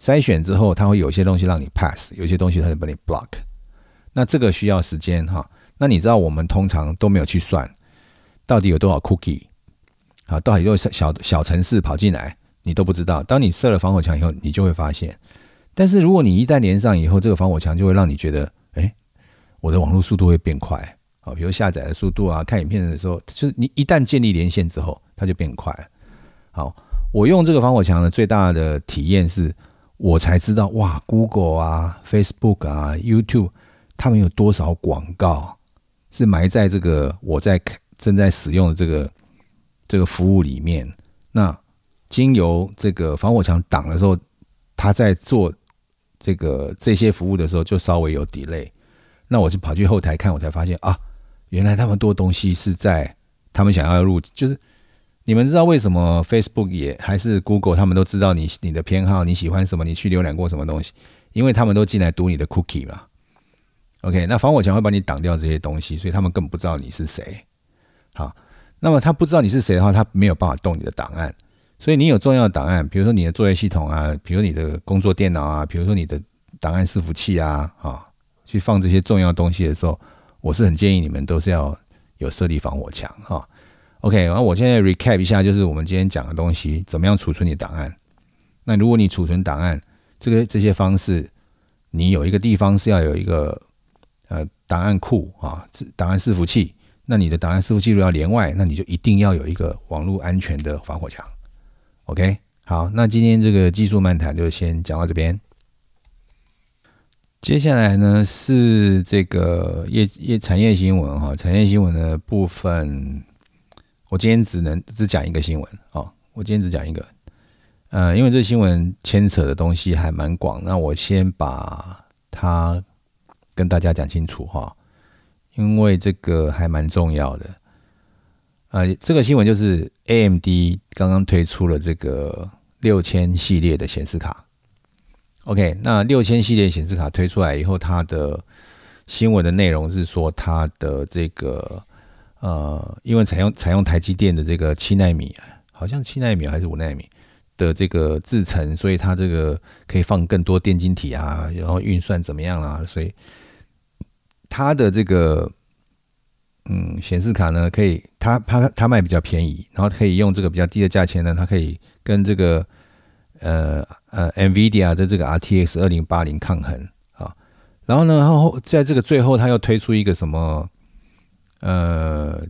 筛选之后，他会有些东西让你 pass，有些东西他就把你 block。那这个需要时间哈。那你知道我们通常都没有去算，到底有多少 cookie 啊？到底有小小小城市跑进来，你都不知道。当你设了防火墙以后，你就会发现。但是如果你一旦连上以后，这个防火墙就会让你觉得，哎，我的网络速度会变快啊。比如下载的速度啊，看影片的时候，就是你一旦建立连线之后，它就变快。好，我用这个防火墙的最大的体验是。我才知道哇，Google 啊、Facebook 啊、YouTube，他们有多少广告是埋在这个我在正在使用的这个这个服务里面。那经由这个防火墙挡的时候，他在做这个这些服务的时候就稍微有 delay。那我就跑去后台看，我才发现啊，原来那么多东西是在他们想要入，就是。你们知道为什么 Facebook 也还是 Google 他们都知道你你的偏好，你喜欢什么，你去浏览过什么东西？因为他们都进来读你的 cookie 嘛。OK，那防火墙会帮你挡掉这些东西，所以他们根本不知道你是谁。好，那么他不知道你是谁的话，他没有办法动你的档案。所以你有重要的档案，比如说你的作业系统啊，比如你的工作电脑啊，比如说你的档案伺服器啊，啊，去放这些重要东西的时候，我是很建议你们都是要有设立防火墙哈。OK，然后我现在 recap 一下，就是我们今天讲的东西，怎么样储存你档案？那如果你储存档案，这个这些方式，你有一个地方是要有一个呃档案库啊，档案伺服器。那你的档案伺服器如果要连外，那你就一定要有一个网络安全的防火墙。OK，好，那今天这个技术漫谈就先讲到这边。接下来呢是这个业业产业新闻哈，产业新闻的部分。我今天只能只讲一个新闻哦，我今天只讲一个，呃，因为这新闻牵扯的东西还蛮广，那我先把它跟大家讲清楚哈，因为这个还蛮重要的。呃，这个新闻就是 AMD 刚刚推出了这个六千系列的显示卡。OK，那六千系列显示卡推出来以后，它的新闻的内容是说，它的这个呃，因为采用采用台积电的这个七纳米，好像七纳米还是五纳米的这个制程，所以它这个可以放更多电晶体啊，然后运算怎么样啊？所以它的这个嗯显示卡呢，可以它它它卖比较便宜，然后可以用这个比较低的价钱呢，它可以跟这个。呃呃，NVIDIA 的这个 RTX 二零八零抗衡啊，然后呢，然后在这个最后，他又推出一个什么呃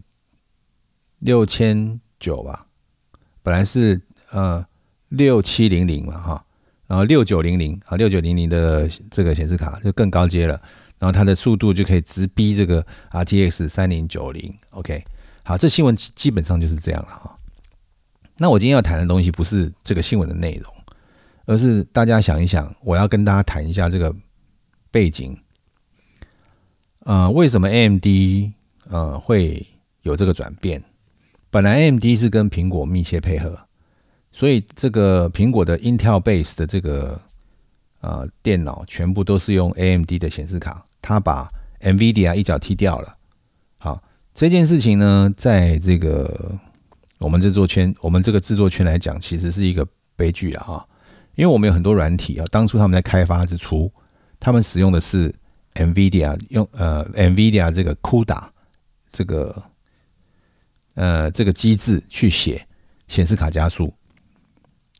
六千九吧，本来是呃六七零零嘛哈，然后六九零零啊六九零零的这个显示卡就更高阶了，然后它的速度就可以直逼这个 RTX 三零九零。OK，好，这新闻基本上就是这样了哈。那我今天要谈的东西不是这个新闻的内容。而是大家想一想，我要跟大家谈一下这个背景。呃，为什么 AMD 呃会有这个转变？本来 AMD 是跟苹果密切配合，所以这个苹果的 Intel Base 的这个呃电脑全部都是用 AMD 的显示卡，它把 NVIDIA 一脚踢掉了。好，这件事情呢，在这个我们制作圈，我们这个制作圈来讲，其实是一个悲剧啊！因为我们有很多软体啊，当初他们在开发之初，他们使用的是 NVIDIA 用呃 NVIDIA 这个 CUDA 这个呃这个机制去写显示卡加速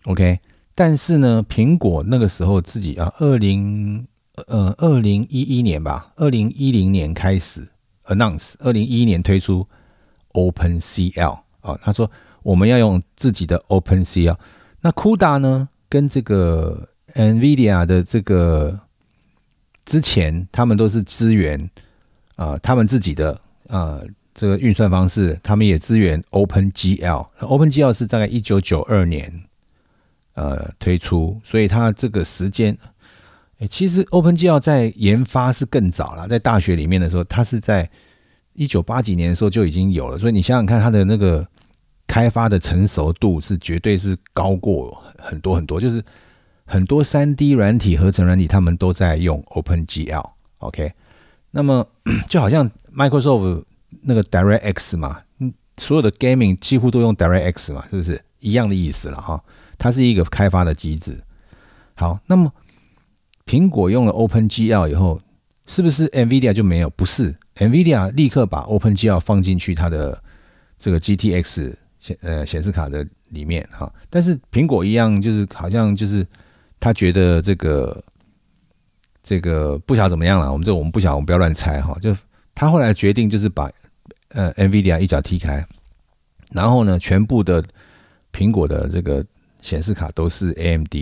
，OK。但是呢，苹果那个时候自己啊，二零呃二零一一年吧，二零一零年开始 announce，二零一一年推出 OpenCL 啊，他说我们要用自己的 OpenCL，那 CUDA 呢？跟这个 NVIDIA 的这个之前，他们都是支援啊，他们自己的呃这个运算方式，他们也支援 OpenGL。OpenGL 是大概一九九二年呃推出，所以它这个时间，哎，其实 OpenGL 在研发是更早了，在大学里面的时候，它是在一九八几年的时候就已经有了，所以你想想看，它的那个开发的成熟度是绝对是高过。很多很多，就是很多三 D 软体、合成软体，他们都在用 OpenGL，OK。那么 <clears throat> 就好像 Microsoft 那个 DirectX 嘛，嗯，所有的 Gaming 几乎都用 DirectX 嘛，是不是一样的意思了哈？它是一个开发的机制。好，那么苹果用了 OpenGL 以后，是不是 NVIDIA 就没有？不是，NVIDIA 立刻把 OpenGL 放进去它的这个 GTX 显呃显示卡的。里面哈，但是苹果一样，就是好像就是他觉得这个这个不晓得怎么样了。我们这我们不晓，我们不要乱猜哈。就他后来决定就是把呃 NVIDIA 一脚踢开，然后呢，全部的苹果的这个显示卡都是 AMD。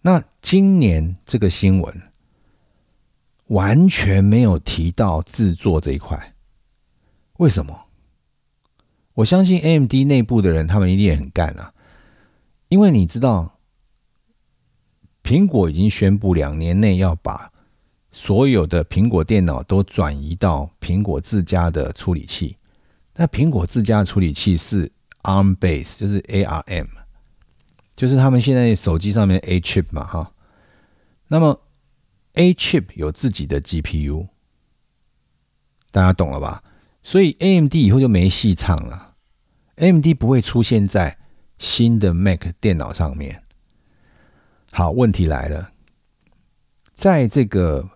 那今年这个新闻完全没有提到制作这一块，为什么？我相信 AMD 内部的人，他们一定也很干啊，因为你知道，苹果已经宣布两年内要把所有的苹果电脑都转移到苹果自家的处理器。那苹果自家的处理器是 ARM base，就是 ARM，就是他们现在手机上面 A chip 嘛，哈。那么 A chip 有自己的 GPU，大家懂了吧？所以 AMD 以后就没戏唱了。AMD 不会出现在新的 Mac 电脑上面。好，问题来了，在这个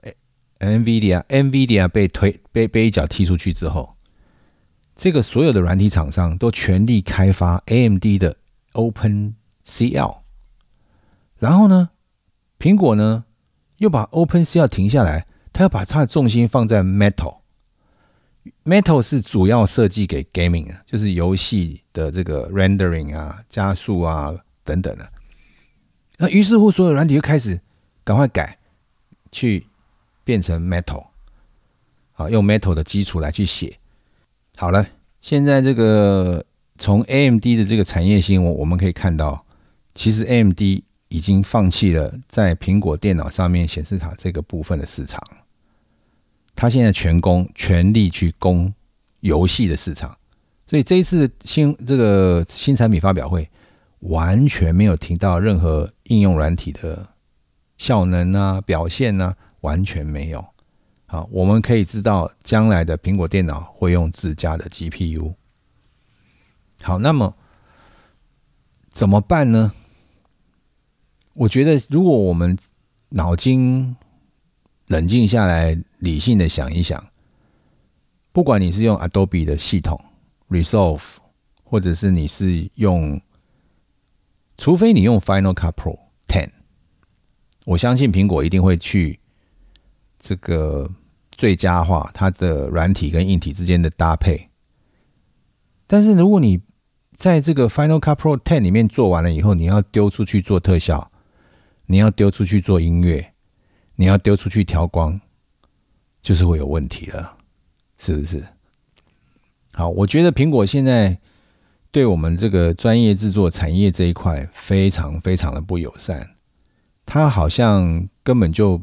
NVIDIA NVIDIA 被推被被一脚踢出去之后，这个所有的软体厂商都全力开发 AMD 的 OpenCL，然后呢，苹果呢又把 OpenCL 停下来，它要把它的重心放在 Metal。Metal 是主要设计给 gaming 啊，就是游戏的这个 rendering 啊、加速啊等等的。那于是乎，所有软体就开始赶快改，去变成 Metal，好用 Metal 的基础来去写。好了，现在这个从 AMD 的这个产业新闻，我们可以看到，其实 AMD 已经放弃了在苹果电脑上面显示卡这个部分的市场。他现在全攻全力去攻游戏的市场，所以这一次新这个新产品发表会完全没有提到任何应用软体的效能啊、表现啊，完全没有。好，我们可以知道将来的苹果电脑会用自家的 GPU。好，那么怎么办呢？我觉得，如果我们脑筋冷静下来，理性的想一想，不管你是用 Adobe 的系统 Resolve，或者是你是用，除非你用 Final Cut Pro 我相信苹果一定会去这个最佳化它的软体跟硬体之间的搭配。但是如果你在这个 Final Cut Pro Ten 里面做完了以后，你要丢出去做特效。你要丢出去做音乐，你要丢出去调光，就是会有问题了，是不是？好，我觉得苹果现在对我们这个专业制作产业这一块非常非常的不友善，他好像根本就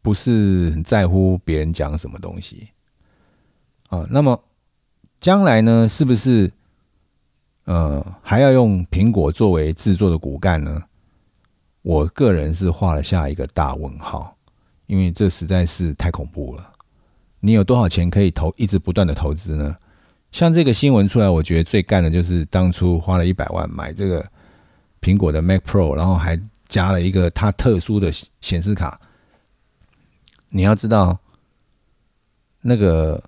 不是很在乎别人讲什么东西啊。那么将来呢，是不是呃还要用苹果作为制作的骨干呢？我个人是画了下一个大问号，因为这实在是太恐怖了。你有多少钱可以投，一直不断的投资呢？像这个新闻出来，我觉得最干的就是当初花了一百万买这个苹果的 Mac Pro，然后还加了一个它特殊的显示卡。你要知道，那个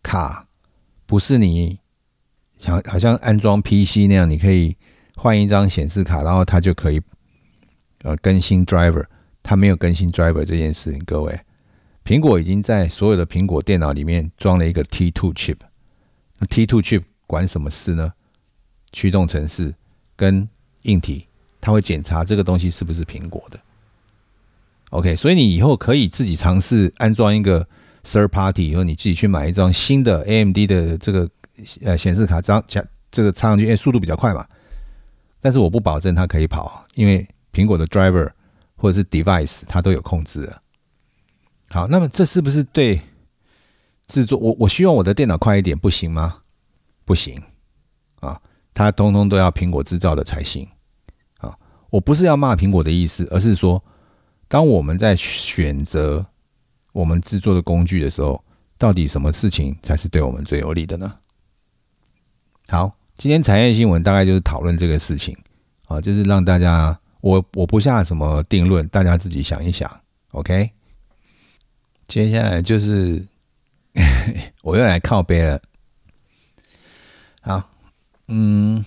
卡不是你想好像安装 PC 那样，你可以换一张显示卡，然后它就可以。呃，更新 driver，它没有更新 driver 这件事情。各位，苹果已经在所有的苹果电脑里面装了一个 T2 chip。那 T2 chip 管什么事呢？驱动程式跟硬体，他会检查这个东西是不是苹果的。OK，所以你以后可以自己尝试安装一个 third party，以后你自己去买一张新的 AMD 的这个呃显示卡，这样加这个插上去，因为速度比较快嘛。但是我不保证它可以跑，因为。苹果的 driver 或者是 device，它都有控制的。好，那么这是不是对制作？我我希望我的电脑快一点，不行吗？不行啊，它通通都要苹果制造的才行！我不是要骂苹果的意思，而是说，当我们在选择我们制作的工具的时候，到底什么事情才是对我们最有利的呢？好，今天产业新闻大概就是讨论这个事情啊，就是让大家。我我不下什么定论，大家自己想一想，OK。接下来就是 <laughs> 我又来靠背了。好，嗯，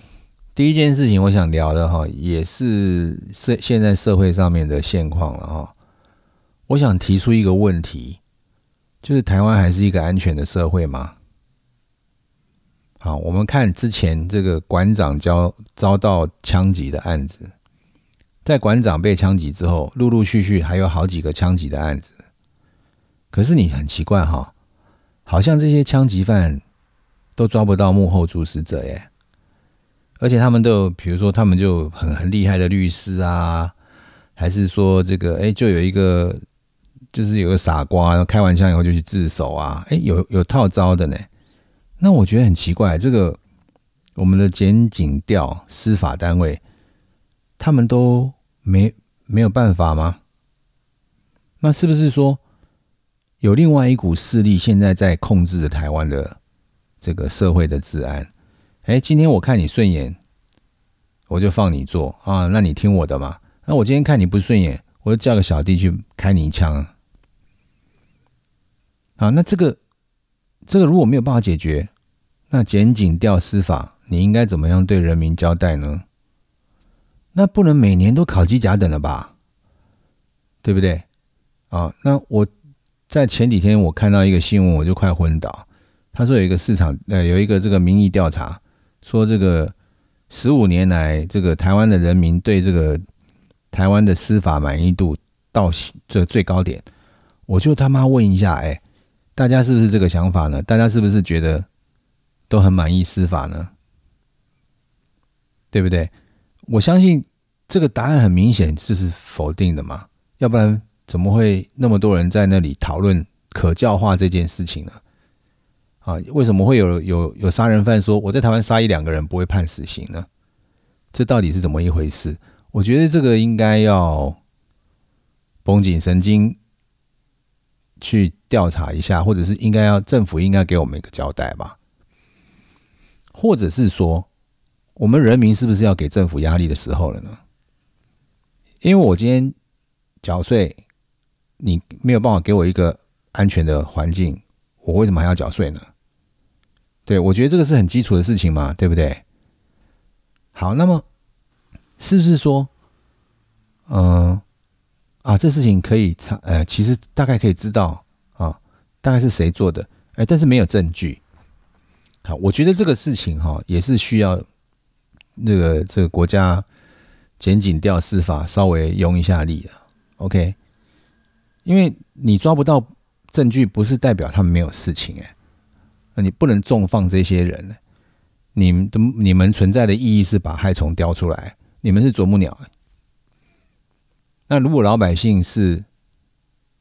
第一件事情我想聊的哈，也是社现在社会上面的现况了哈。我想提出一个问题，就是台湾还是一个安全的社会吗？好，我们看之前这个馆长遭遭到枪击的案子。在馆长被枪击之后，陆陆续续还有好几个枪击的案子。可是你很奇怪哈，好像这些枪击犯都抓不到幕后主使者耶。而且他们都有，比如说他们就很很厉害的律师啊，还是说这个哎，就有一个就是有个傻瓜开完枪以后就去自首啊，哎，有有套招的呢。那我觉得很奇怪，这个我们的检警调司法单位。他们都没没有办法吗？那是不是说有另外一股势力现在在控制着台湾的这个社会的治安？哎，今天我看你顺眼，我就放你做啊，那你听我的嘛。那我今天看你不顺眼，我就叫个小弟去开你一枪。啊，那这个这个如果没有办法解决，那检警调司法，你应该怎么样对人民交代呢？那不能每年都考机甲等了吧？对不对？啊，那我在前几天我看到一个新闻，我就快昏倒。他说有一个市场，呃，有一个这个民意调查，说这个十五年来，这个台湾的人民对这个台湾的司法满意度到这最高点。我就他妈问一下，哎，大家是不是这个想法呢？大家是不是觉得都很满意司法呢？对不对？我相信这个答案很明显就是否定的嘛，要不然怎么会那么多人在那里讨论可教化这件事情呢？啊，为什么会有有有杀人犯说我在台湾杀一两个人不会判死刑呢？这到底是怎么一回事？我觉得这个应该要绷紧神经去调查一下，或者是应该要政府应该给我们一个交代吧，或者是说，我们人民是不是要给政府压力的时候了呢？因为我今天缴税，你没有办法给我一个安全的环境，我为什么还要缴税呢？对我觉得这个是很基础的事情嘛，对不对？好，那么是不是说，嗯啊，这事情可以查，呃，其实大概可以知道啊，大概是谁做的，哎，但是没有证据。好，我觉得这个事情哈，也是需要那个这个国家检警调司法稍微用一下力的，OK？因为你抓不到证据，不是代表他们没有事情，哎，那你不能重放这些人呢。你们的你们存在的意义是把害虫叼出来，你们是啄木鸟。那如果老百姓是，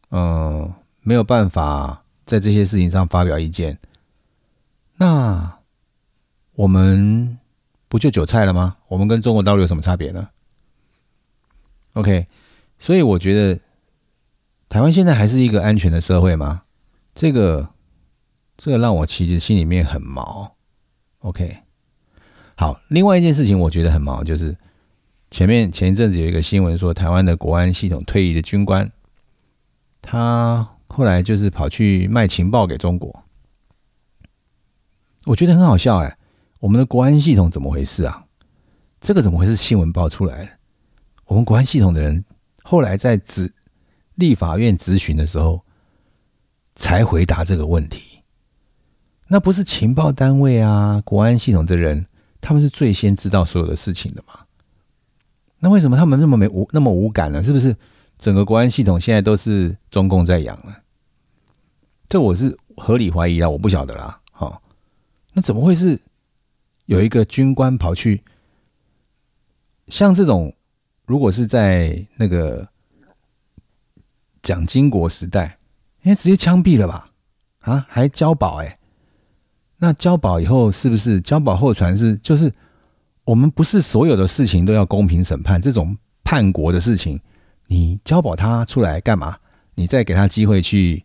嗯，没有办法在这些事情上发表意见，那我们不就韭菜了吗？我们跟中国大陆有什么差别呢？OK，所以我觉得台湾现在还是一个安全的社会吗？这个，这个让我其实心里面很毛。OK，好。另外一件事情，我觉得很毛，就是前面前一阵子有一个新闻说，台湾的国安系统退役的军官，他后来就是跑去卖情报给中国。我觉得很好笑哎，我们的国安系统怎么回事啊？这个怎么会是新闻爆出来？我们国安系统的人后来在质立法院咨询的时候，才回答这个问题。那不是情报单位啊，国安系统的人，他们是最先知道所有的事情的嘛？那为什么他们那么没无那么无感呢？是不是整个国安系统现在都是中共在养呢？这我是合理怀疑啊，我不晓得啦。好，那怎么会是有一个军官跑去？像这种，如果是在那个蒋经国时代，应该直接枪毙了吧？啊，还交保哎？那交保以后是不是交保后传是就是我们不是所有的事情都要公平审判？这种叛国的事情，你交保他出来干嘛？你再给他机会去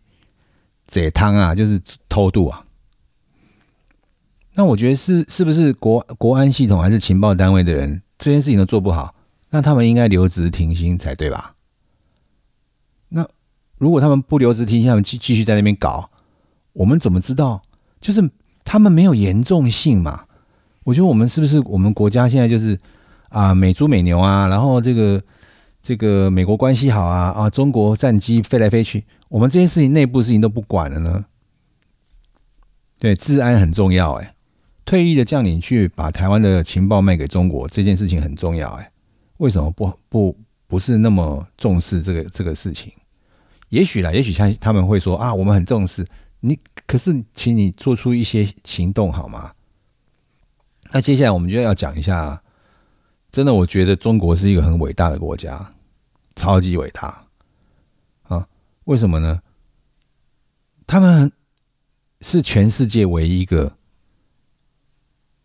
解汤啊，就是偷渡啊？那我觉得是是不是国国安系统还是情报单位的人这件事情都做不好？那他们应该留职停薪才对吧？那如果他们不留职停薪，他们继继续在那边搞，我们怎么知道？就是。他们没有严重性嘛？我觉得我们是不是我们国家现在就是啊美猪美牛啊，然后这个这个美国关系好啊啊，中国战机飞来飞去，我们这些事情内部事情都不管了呢？对，治安很重要哎。退役的将领去把台湾的情报卖给中国，这件事情很重要哎。为什么不不不是那么重视这个这个事情？也许啦，也许他他们会说啊，我们很重视。你可是，请你做出一些行动好吗？那接下来我们就要讲一下，真的，我觉得中国是一个很伟大的国家，超级伟大啊！为什么呢？他们是全世界唯一一个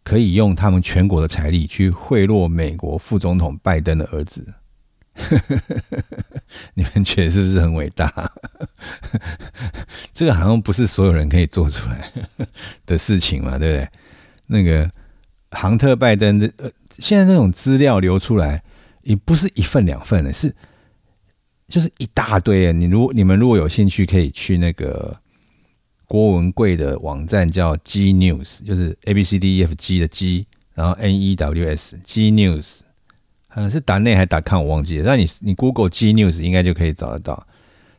可以用他们全国的财力去贿赂美国副总统拜登的儿子。你们觉得是不是很伟大？<laughs> 这个好像不是所有人可以做出来的事情嘛，对不对？那个杭特拜登的呃，现在那种资料流出来，也不是一份两份的，是就是一大堆。你如你们如果有兴趣，可以去那个郭文贵的网站，叫 G News，就是 A B C D E F G 的 G，然后 N E W S G News。嗯，是打内还打看我忘记了。那你你 Google G News 应该就可以找得到，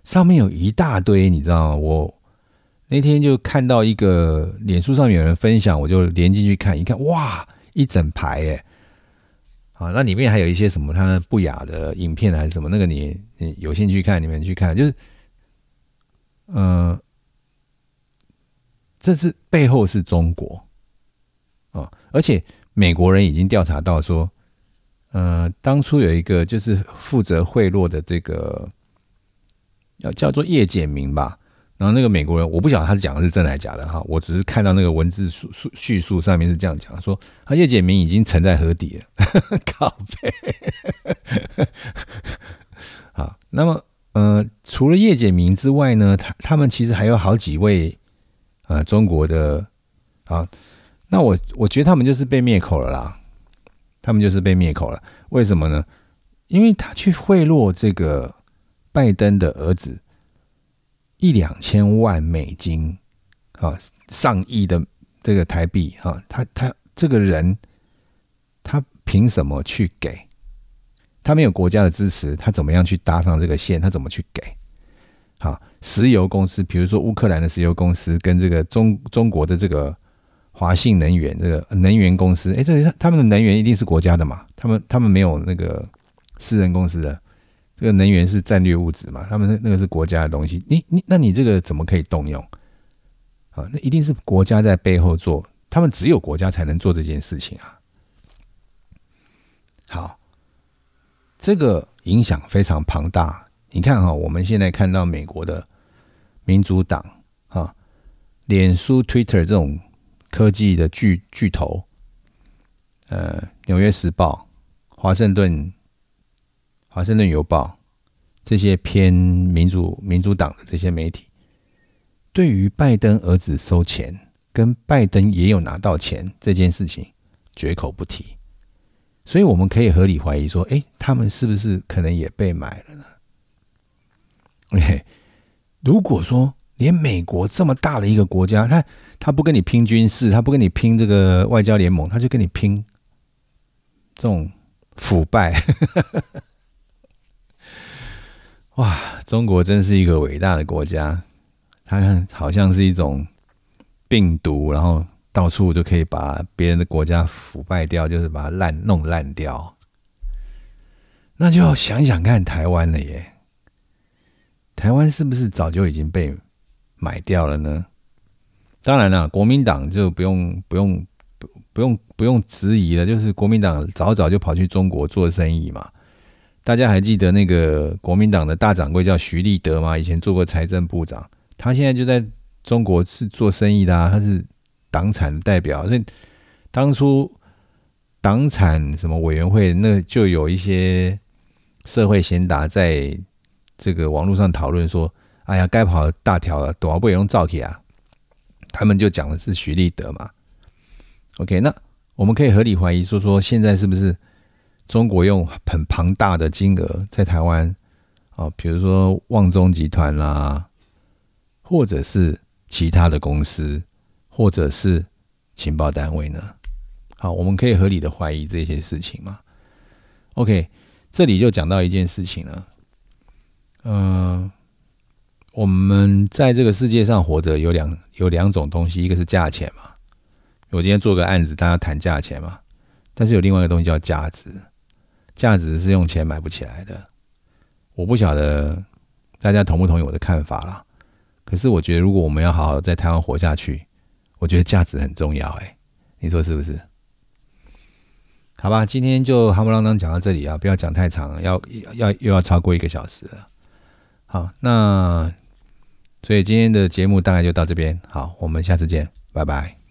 上面有一大堆，你知道吗？我那天就看到一个脸书上面有人分享，我就连进去看，一看哇，一整排哎，好，那里面还有一些什么他不雅的影片还是什么，那个你你有兴趣看，你们去看，就是，嗯，这是背后是中国啊，而且美国人已经调查到说。呃，当初有一个就是负责贿赂的这个，要叫做叶简明吧。然后那个美国人，我不晓得他讲的是真的还是假的哈，我只是看到那个文字叙述叙述上面是这样讲，说他叶简明已经沉在河底了，<laughs> 靠背。<laughs> 好，那么呃，除了叶简明之外呢，他他们其实还有好几位呃中国的啊，那我我觉得他们就是被灭口了啦，他们就是被灭口了，为什么呢？因为他去贿赂这个拜登的儿子。一两千万美金，啊，上亿的这个台币，哈，他他这个人，他凭什么去给？他没有国家的支持，他怎么样去搭上这个线？他怎么去给？好，石油公司，比如说乌克兰的石油公司，跟这个中中国的这个华信能源这个能源公司，哎，这他们的能源一定是国家的嘛？他们他们没有那个私人公司的。这个能源是战略物质嘛？他们那那个是国家的东西，你你那你这个怎么可以动用？啊，那一定是国家在背后做，他们只有国家才能做这件事情啊。好，这个影响非常庞大。你看哈，我们现在看到美国的民主党啊，脸书、Twitter 这种科技的巨巨头，呃，《纽约时报》、华盛顿。华盛顿邮报这些偏民主民主党的这些媒体，对于拜登儿子收钱跟拜登也有拿到钱这件事情绝口不提，所以我们可以合理怀疑说，哎，他们是不是可能也被买了呢？OK，<laughs> 如果说连美国这么大的一个国家，他他不跟你拼军事，他不跟你拼这个外交联盟，他就跟你拼这种腐败。<laughs> 哇，中国真是一个伟大的国家，它好像是一种病毒，然后到处就可以把别人的国家腐败掉，就是把它烂弄烂掉。那就要想想看台湾了耶，台湾是不是早就已经被买掉了呢？当然了，国民党就不用不用不用不用质疑了，就是国民党早早就跑去中国做生意嘛。大家还记得那个国民党的大掌柜叫徐立德吗？以前做过财政部长，他现在就在中国是做生意的，啊他是党产的代表。所以当初党产什么委员会，那就有一些社会贤达在这个网络上讨论说：“哎呀，该跑大条了，多少不用造起啊？”他们就讲的是徐立德嘛。OK，那我们可以合理怀疑说说现在是不是？中国用很庞大的金额在台湾，啊，比如说旺中集团啦，或者是其他的公司，或者是情报单位呢？好，我们可以合理的怀疑这些事情嘛？OK，这里就讲到一件事情了。嗯，我们在这个世界上活着有两有两种东西，一个是价钱嘛。我今天做个案子，大家谈价钱嘛。但是有另外一个东西叫价值。价值是用钱买不起来的，我不晓得大家同不同意我的看法啦。可是我觉得，如果我们要好好在台湾活下去，我觉得价值很重要。哎，你说是不是？好吧，今天就夯不啷当讲到这里啊，不要讲太长，要要又要超过一个小时了。好，那所以今天的节目大概就到这边。好，我们下次见，拜拜。